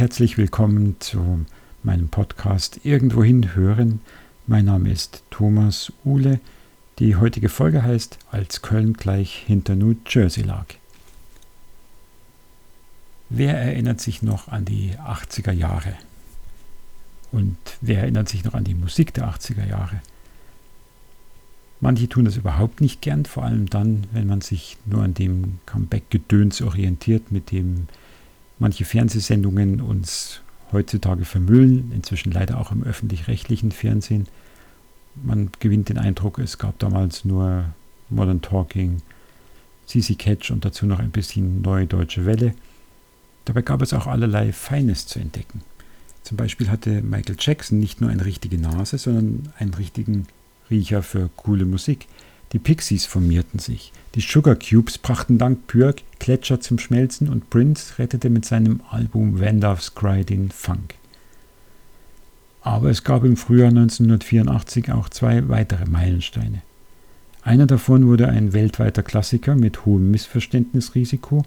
Herzlich willkommen zu meinem Podcast Irgendwohin hören. Mein Name ist Thomas Uhle. Die heutige Folge heißt Als Köln gleich hinter New Jersey lag. Wer erinnert sich noch an die 80er Jahre? Und wer erinnert sich noch an die Musik der 80er Jahre? Manche tun das überhaupt nicht gern, vor allem dann, wenn man sich nur an dem Comeback-Gedöns orientiert, mit dem manche Fernsehsendungen uns heutzutage vermüllen, inzwischen leider auch im öffentlich-rechtlichen Fernsehen. Man gewinnt den Eindruck, es gab damals nur Modern Talking, CC Catch und dazu noch ein bisschen Neue Deutsche Welle. Dabei gab es auch allerlei Feines zu entdecken. Zum Beispiel hatte Michael Jackson nicht nur eine richtige Nase, sondern einen richtigen Riecher für coole Musik. Die Pixies formierten sich. Die Sugar Cubes brachten dank Björk Gletscher zum Schmelzen und Prince rettete mit seinem Album When Cry den Funk. Aber es gab im Frühjahr 1984 auch zwei weitere Meilensteine. Einer davon wurde ein weltweiter Klassiker mit hohem Missverständnisrisiko,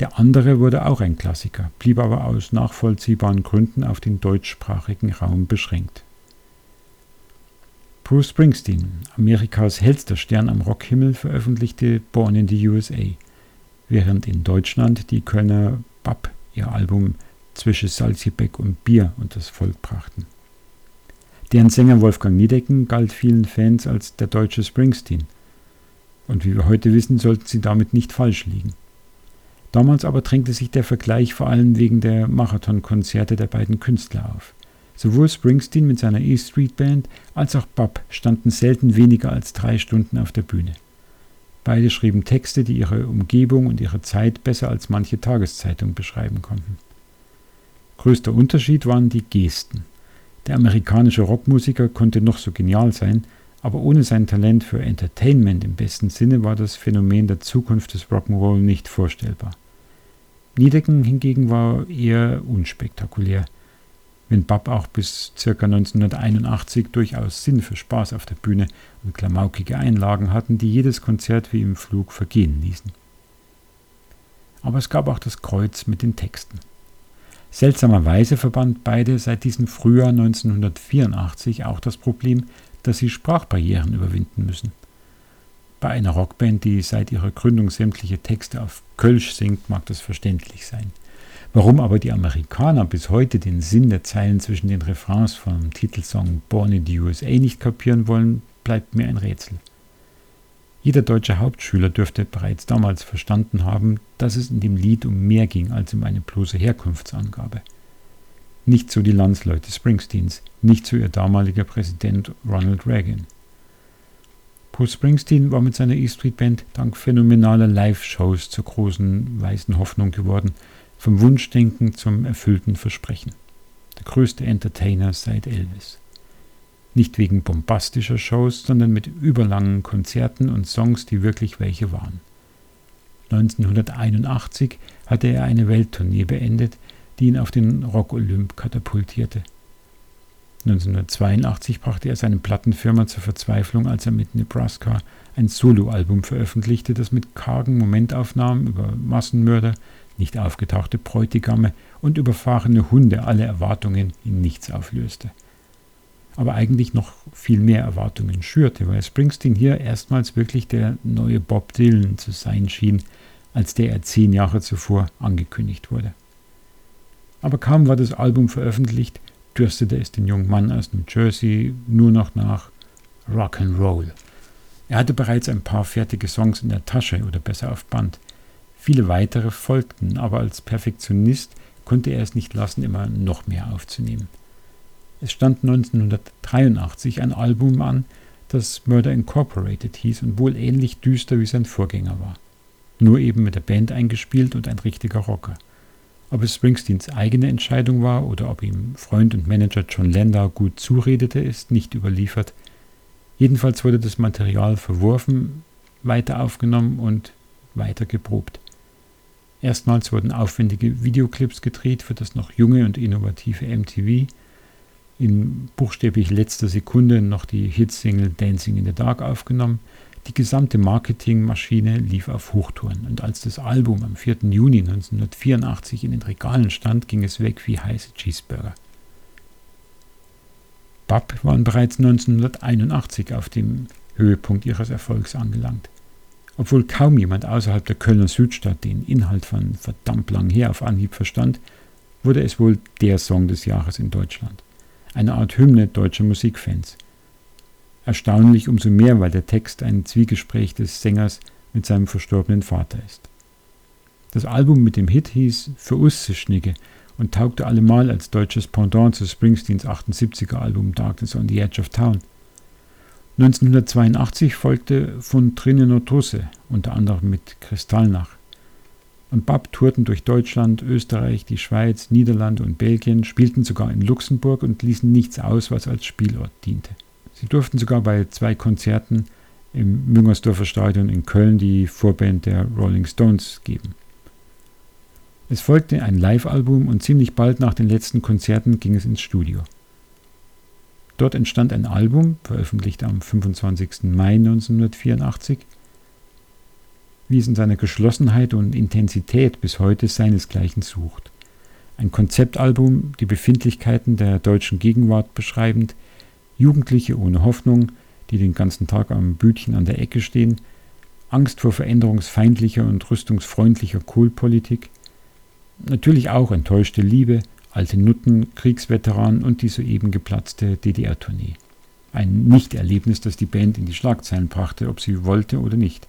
der andere wurde auch ein Klassiker, blieb aber aus nachvollziehbaren Gründen auf den deutschsprachigen Raum beschränkt. Bruce Springsteen, Amerikas hellster Stern am Rockhimmel, veröffentlichte Born in the USA, während in Deutschland die Kölner Bab ihr Album Zwischen Salzgebäck und Bier unters Volk brachten. Deren Sänger Wolfgang Niedecken galt vielen Fans als der deutsche Springsteen. Und wie wir heute wissen, sollten sie damit nicht falsch liegen. Damals aber drängte sich der Vergleich vor allem wegen der Marathonkonzerte der beiden Künstler auf. Sowohl Springsteen mit seiner E Street Band als auch Bab standen selten weniger als drei Stunden auf der Bühne. Beide schrieben Texte, die ihre Umgebung und ihre Zeit besser als manche Tageszeitung beschreiben konnten. Größter Unterschied waren die Gesten. Der amerikanische Rockmusiker konnte noch so genial sein, aber ohne sein Talent für Entertainment im besten Sinne war das Phänomen der Zukunft des Rock'n'Roll nicht vorstellbar. Niedecken hingegen war eher unspektakulär. Wenn Bab auch bis ca. 1981 durchaus Sinn für Spaß auf der Bühne und klamaukige Einlagen hatten, die jedes Konzert wie im Flug vergehen ließen. Aber es gab auch das Kreuz mit den Texten. Seltsamerweise verband beide seit diesem Frühjahr 1984 auch das Problem, dass sie Sprachbarrieren überwinden müssen. Bei einer Rockband, die seit ihrer Gründung sämtliche Texte auf Kölsch singt, mag das verständlich sein. Warum aber die Amerikaner bis heute den Sinn der Zeilen zwischen den Refrains vom Titelsong Born in the USA nicht kapieren wollen, bleibt mir ein Rätsel. Jeder deutsche Hauptschüler dürfte bereits damals verstanden haben, dass es in dem Lied um mehr ging als um eine bloße Herkunftsangabe. Nicht so die Landsleute Springsteens, nicht so ihr damaliger Präsident Ronald Reagan. Bruce Springsteen war mit seiner E Street Band dank phänomenaler Live-Shows zur großen weißen Hoffnung geworden, vom Wunschdenken zum erfüllten Versprechen. Der größte Entertainer seit Elvis. Nicht wegen bombastischer Shows, sondern mit überlangen Konzerten und Songs, die wirklich welche waren. 1981 hatte er eine Welttournee beendet, die ihn auf den Rock Olymp katapultierte. 1982 brachte er seine Plattenfirma zur Verzweiflung, als er mit Nebraska ein Soloalbum veröffentlichte, das mit kargen Momentaufnahmen über Massenmörder, nicht aufgetauchte Bräutigame und überfahrene Hunde alle Erwartungen in nichts auflöste. Aber eigentlich noch viel mehr Erwartungen schürte, weil Springsteen hier erstmals wirklich der neue Bob Dylan zu sein schien, als der er zehn Jahre zuvor angekündigt wurde. Aber kaum war das Album veröffentlicht, dürstete es den jungen Mann aus New Jersey nur noch nach Rock'n'Roll. Er hatte bereits ein paar fertige Songs in der Tasche oder besser auf Band. Viele weitere folgten, aber als Perfektionist konnte er es nicht lassen, immer noch mehr aufzunehmen. Es stand 1983 ein Album an, das Murder Incorporated hieß und wohl ähnlich düster wie sein Vorgänger war. Nur eben mit der Band eingespielt und ein richtiger Rocker. Ob es Springsteens eigene Entscheidung war oder ob ihm Freund und Manager John Landau gut zuredete, ist nicht überliefert. Jedenfalls wurde das Material verworfen, weiter aufgenommen und weiter geprobt. Erstmals wurden aufwendige Videoclips gedreht für das noch junge und innovative MTV. In buchstäblich letzter Sekunde noch die Hitsingle Dancing in the Dark aufgenommen. Die gesamte Marketingmaschine lief auf Hochtouren und als das Album am 4. Juni 1984 in den Regalen stand, ging es weg wie heiße Cheeseburger. Bab waren bereits 1981 auf dem Höhepunkt ihres Erfolgs angelangt. Obwohl kaum jemand außerhalb der Kölner Südstadt den Inhalt von verdammt lang her auf Anhieb verstand, wurde es wohl der Song des Jahres in Deutschland. Eine Art Hymne deutscher Musikfans. Erstaunlich umso mehr, weil der Text ein Zwiegespräch des Sängers mit seinem verstorbenen Vater ist. Das Album mit dem Hit hieß Für Usse Schnigge und taugte allemal als deutsches Pendant zu Springsteens 78er Album Darkness on the Edge of Town. 1982 folgte von Trinino Trusse, unter anderem mit Kristallnach. Und Bab tourten durch Deutschland, Österreich, die Schweiz, Niederlande und Belgien, spielten sogar in Luxemburg und ließen nichts aus, was als Spielort diente. Sie durften sogar bei zwei Konzerten im Müngersdorfer Stadion in Köln die Vorband der Rolling Stones geben. Es folgte ein Live-Album und ziemlich bald nach den letzten Konzerten ging es ins Studio. Dort entstand ein Album, veröffentlicht am 25. Mai 1984, wie es in seiner Geschlossenheit und Intensität bis heute seinesgleichen sucht. Ein Konzeptalbum, die Befindlichkeiten der deutschen Gegenwart beschreibend, Jugendliche ohne Hoffnung, die den ganzen Tag am Bütchen an der Ecke stehen, Angst vor veränderungsfeindlicher und rüstungsfreundlicher Kohlpolitik, natürlich auch enttäuschte Liebe, alte Nutten, Kriegsveteranen und die soeben geplatzte DDR-Tournee. Ein Nichterlebnis, das die Band in die Schlagzeilen brachte, ob sie wollte oder nicht.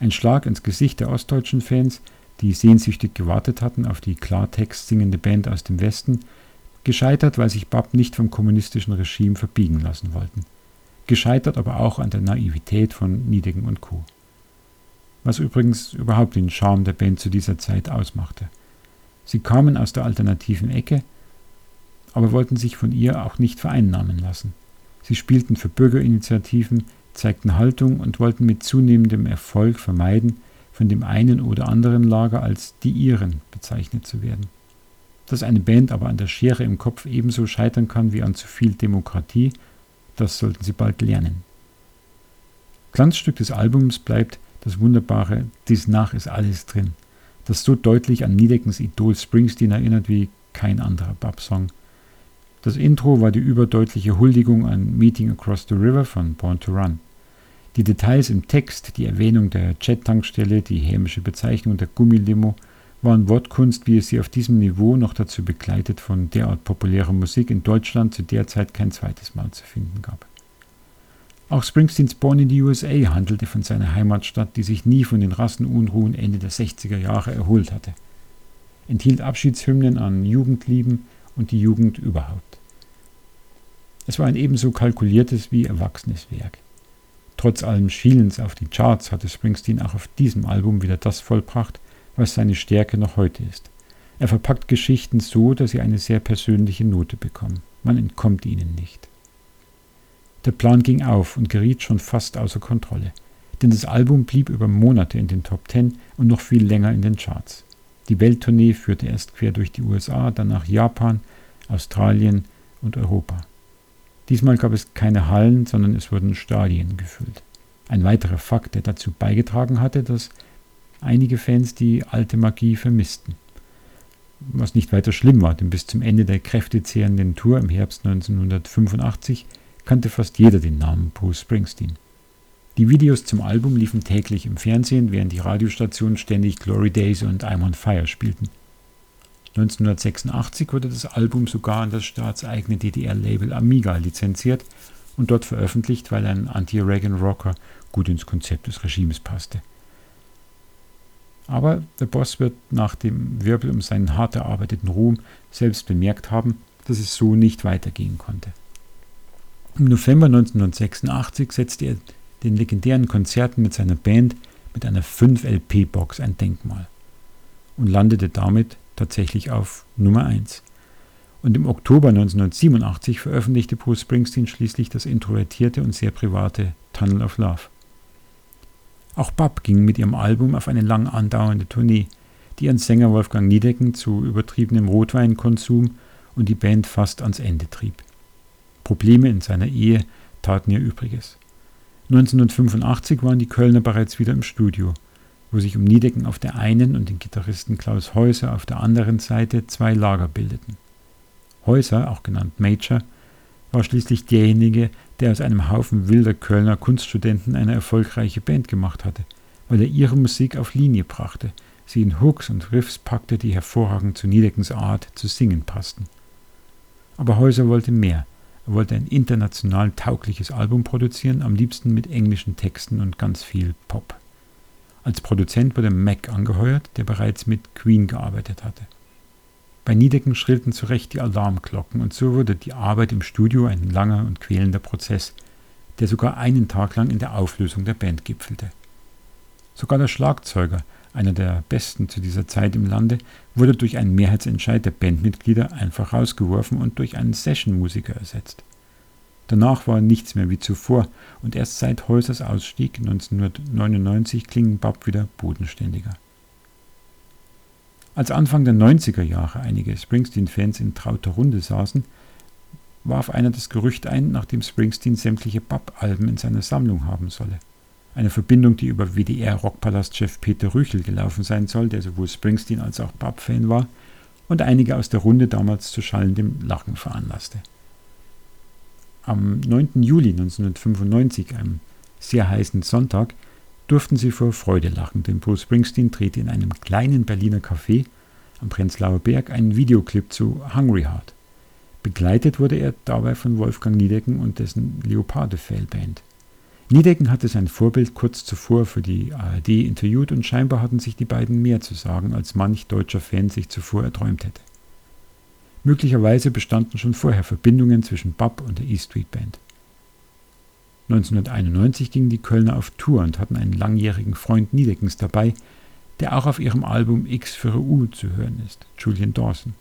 Ein Schlag ins Gesicht der ostdeutschen Fans, die sehnsüchtig gewartet hatten auf die Klartext singende Band aus dem Westen, Gescheitert, weil sich Bab nicht vom kommunistischen Regime verbiegen lassen wollten. Gescheitert aber auch an der Naivität von Niedegen und Co. Was übrigens überhaupt den Charme der Band zu dieser Zeit ausmachte. Sie kamen aus der alternativen Ecke, aber wollten sich von ihr auch nicht vereinnahmen lassen. Sie spielten für Bürgerinitiativen, zeigten Haltung und wollten mit zunehmendem Erfolg vermeiden, von dem einen oder anderen Lager als die ihren bezeichnet zu werden. Dass eine Band aber an der Schere im Kopf ebenso scheitern kann wie an zu viel Demokratie, das sollten Sie bald lernen. Glanzstück des Albums bleibt das wunderbare Dies nach ist alles drin, das so deutlich an Niedeckens Idol Springsteen erinnert wie kein anderer Bab-Song. Das Intro war die überdeutliche Huldigung an Meeting Across the River von Born to Run. Die Details im Text, die Erwähnung der Jet-Tankstelle, die hämische Bezeichnung der Gummilimo waren Wortkunst, wie es sie auf diesem Niveau noch dazu begleitet von derart populärer Musik in Deutschland zu der Zeit kein zweites Mal zu finden gab. Auch Springsteens Born in the USA handelte von seiner Heimatstadt, die sich nie von den Rassenunruhen Ende der 60er Jahre erholt hatte. Enthielt Abschiedshymnen an Jugendlieben und die Jugend überhaupt. Es war ein ebenso kalkuliertes wie erwachsenes Werk. Trotz allem Schielens auf die Charts hatte Springsteen auch auf diesem Album wieder das vollbracht, was seine Stärke noch heute ist. Er verpackt Geschichten so, dass sie eine sehr persönliche Note bekommen. Man entkommt ihnen nicht. Der Plan ging auf und geriet schon fast außer Kontrolle, denn das Album blieb über Monate in den Top Ten und noch viel länger in den Charts. Die Welttournee führte erst quer durch die USA, dann nach Japan, Australien und Europa. Diesmal gab es keine Hallen, sondern es wurden Stadien gefüllt. Ein weiterer Fakt, der dazu beigetragen hatte, dass einige Fans die alte Magie vermissten. Was nicht weiter schlimm war, denn bis zum Ende der kräftezehrenden Tour im Herbst 1985 kannte fast jeder den Namen Bruce Springsteen. Die Videos zum Album liefen täglich im Fernsehen, während die Radiostationen ständig Glory Days und I'm on Fire spielten. 1986 wurde das Album sogar an das staatseigene DDR-Label Amiga lizenziert und dort veröffentlicht, weil ein Anti-Reagan-Rocker gut ins Konzept des Regimes passte. Aber der Boss wird nach dem Wirbel um seinen hart erarbeiteten Ruhm selbst bemerkt haben, dass es so nicht weitergehen konnte. Im November 1986 setzte er den legendären Konzerten mit seiner Band mit einer 5-LP-Box ein Denkmal und landete damit tatsächlich auf Nummer 1. Und im Oktober 1987 veröffentlichte Bruce Springsteen schließlich das introvertierte und sehr private Tunnel of Love. Auch Bab ging mit ihrem Album auf eine lang andauernde Tournee, die ihren Sänger Wolfgang Niedecken zu übertriebenem Rotweinkonsum und die Band fast ans Ende trieb. Probleme in seiner Ehe taten ihr Übriges. 1985 waren die Kölner bereits wieder im Studio, wo sich um Niedecken auf der einen und den Gitarristen Klaus Häuser auf der anderen Seite zwei Lager bildeten. Häuser, auch genannt Major, war schließlich derjenige, der aus einem Haufen wilder Kölner Kunststudenten eine erfolgreiche Band gemacht hatte, weil er ihre Musik auf Linie brachte, sie in Hooks und Riffs packte, die hervorragend zu Niedeckens Art zu singen passten. Aber Häuser wollte mehr. Er wollte ein international taugliches Album produzieren, am liebsten mit englischen Texten und ganz viel Pop. Als Produzent wurde Mac angeheuert, der bereits mit Queen gearbeitet hatte. Bei Niedecken schrillten zu Recht die Alarmglocken und so wurde die Arbeit im Studio ein langer und quälender Prozess, der sogar einen Tag lang in der Auflösung der Band gipfelte. Sogar der Schlagzeuger, einer der besten zu dieser Zeit im Lande, wurde durch einen Mehrheitsentscheid der Bandmitglieder einfach rausgeworfen und durch einen Sessionmusiker ersetzt. Danach war nichts mehr wie zuvor und erst seit Häusers Ausstieg 1999 klingen Bab wieder bodenständiger. Als Anfang der 90er Jahre einige Springsteen-Fans in trauter Runde saßen, warf einer das Gerücht ein, nachdem Springsteen sämtliche Bab-Alben in seiner Sammlung haben solle. Eine Verbindung, die über WDR-Rockpalast-Chef Peter Rüchel gelaufen sein soll, der sowohl Springsteen als auch Bab-Fan war und einige aus der Runde damals zu schallendem Lachen veranlasste. Am 9. Juli 1995, einem sehr heißen Sonntag, durften sie vor Freude lachen, denn Bruce Springsteen drehte in einem kleinen Berliner Café am Prenzlauer Berg einen Videoclip zu Hungry Heart. Begleitet wurde er dabei von Wolfgang Niedecken und dessen Leoparde Fail Band. Niedecken hatte sein Vorbild kurz zuvor für die ARD interviewt und scheinbar hatten sich die beiden mehr zu sagen, als manch deutscher Fan sich zuvor erträumt hätte. Möglicherweise bestanden schon vorher Verbindungen zwischen Bab und der E Street Band. 1991 gingen die Kölner auf Tour und hatten einen langjährigen Freund Niedeckens dabei, der auch auf ihrem Album X für U zu hören ist, Julian Dawson.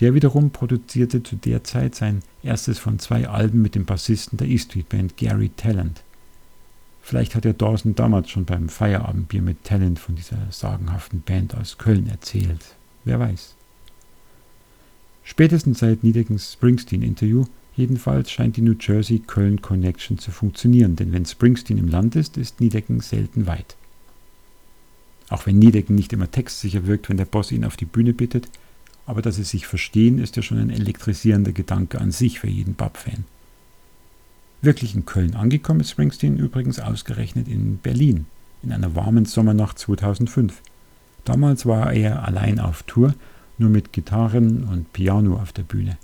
Der wiederum produzierte zu der Zeit sein erstes von zwei Alben mit dem Bassisten der E Street Band Gary Talent. Vielleicht hat ja Dawson damals schon beim Feierabendbier mit Talent von dieser sagenhaften Band aus Köln erzählt. Wer weiß. Spätestens seit Niedeckens Springsteen-Interview jedenfalls scheint die New Jersey-Köln Connection zu funktionieren, denn wenn Springsteen im Land ist, ist Niedecken selten weit. Auch wenn Niedecken nicht immer textsicher wirkt, wenn der Boss ihn auf die Bühne bittet, aber dass sie sich verstehen, ist ja schon ein elektrisierender Gedanke an sich für jeden Bab-Fan. Wirklich in Köln angekommen ist Springsteen übrigens ausgerechnet in Berlin, in einer warmen Sommernacht 2005. Damals war er allein auf Tour nur mit Gitarren und Piano auf der Bühne.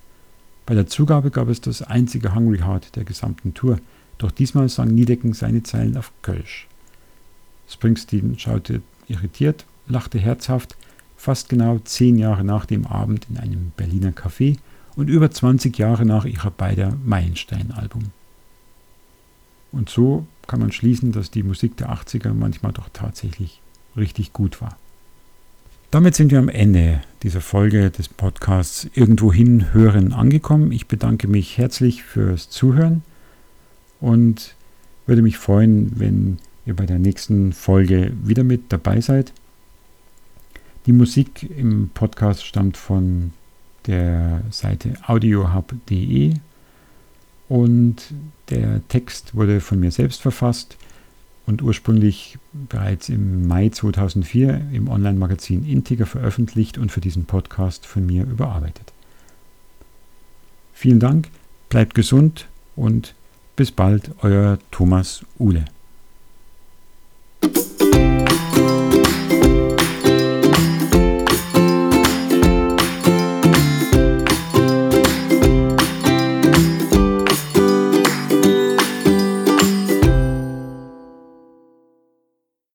Bei der Zugabe gab es das einzige Hungry Heart der gesamten Tour, doch diesmal sang Niedecken seine Zeilen auf Kölsch. Springsteen schaute irritiert, lachte herzhaft, fast genau zehn Jahre nach dem Abend in einem Berliner Café und über 20 Jahre nach ihrer beider Meilenstein-Album. Und so kann man schließen, dass die Musik der 80er manchmal doch tatsächlich richtig gut war. Damit sind wir am Ende dieser Folge des Podcasts Irgendwohin hören angekommen. Ich bedanke mich herzlich fürs Zuhören und würde mich freuen, wenn ihr bei der nächsten Folge wieder mit dabei seid. Die Musik im Podcast stammt von der Seite audiohub.de und der Text wurde von mir selbst verfasst und ursprünglich bereits im Mai 2004 im Online-Magazin Integer veröffentlicht und für diesen Podcast von mir überarbeitet. Vielen Dank, bleibt gesund und bis bald, euer Thomas Uhle.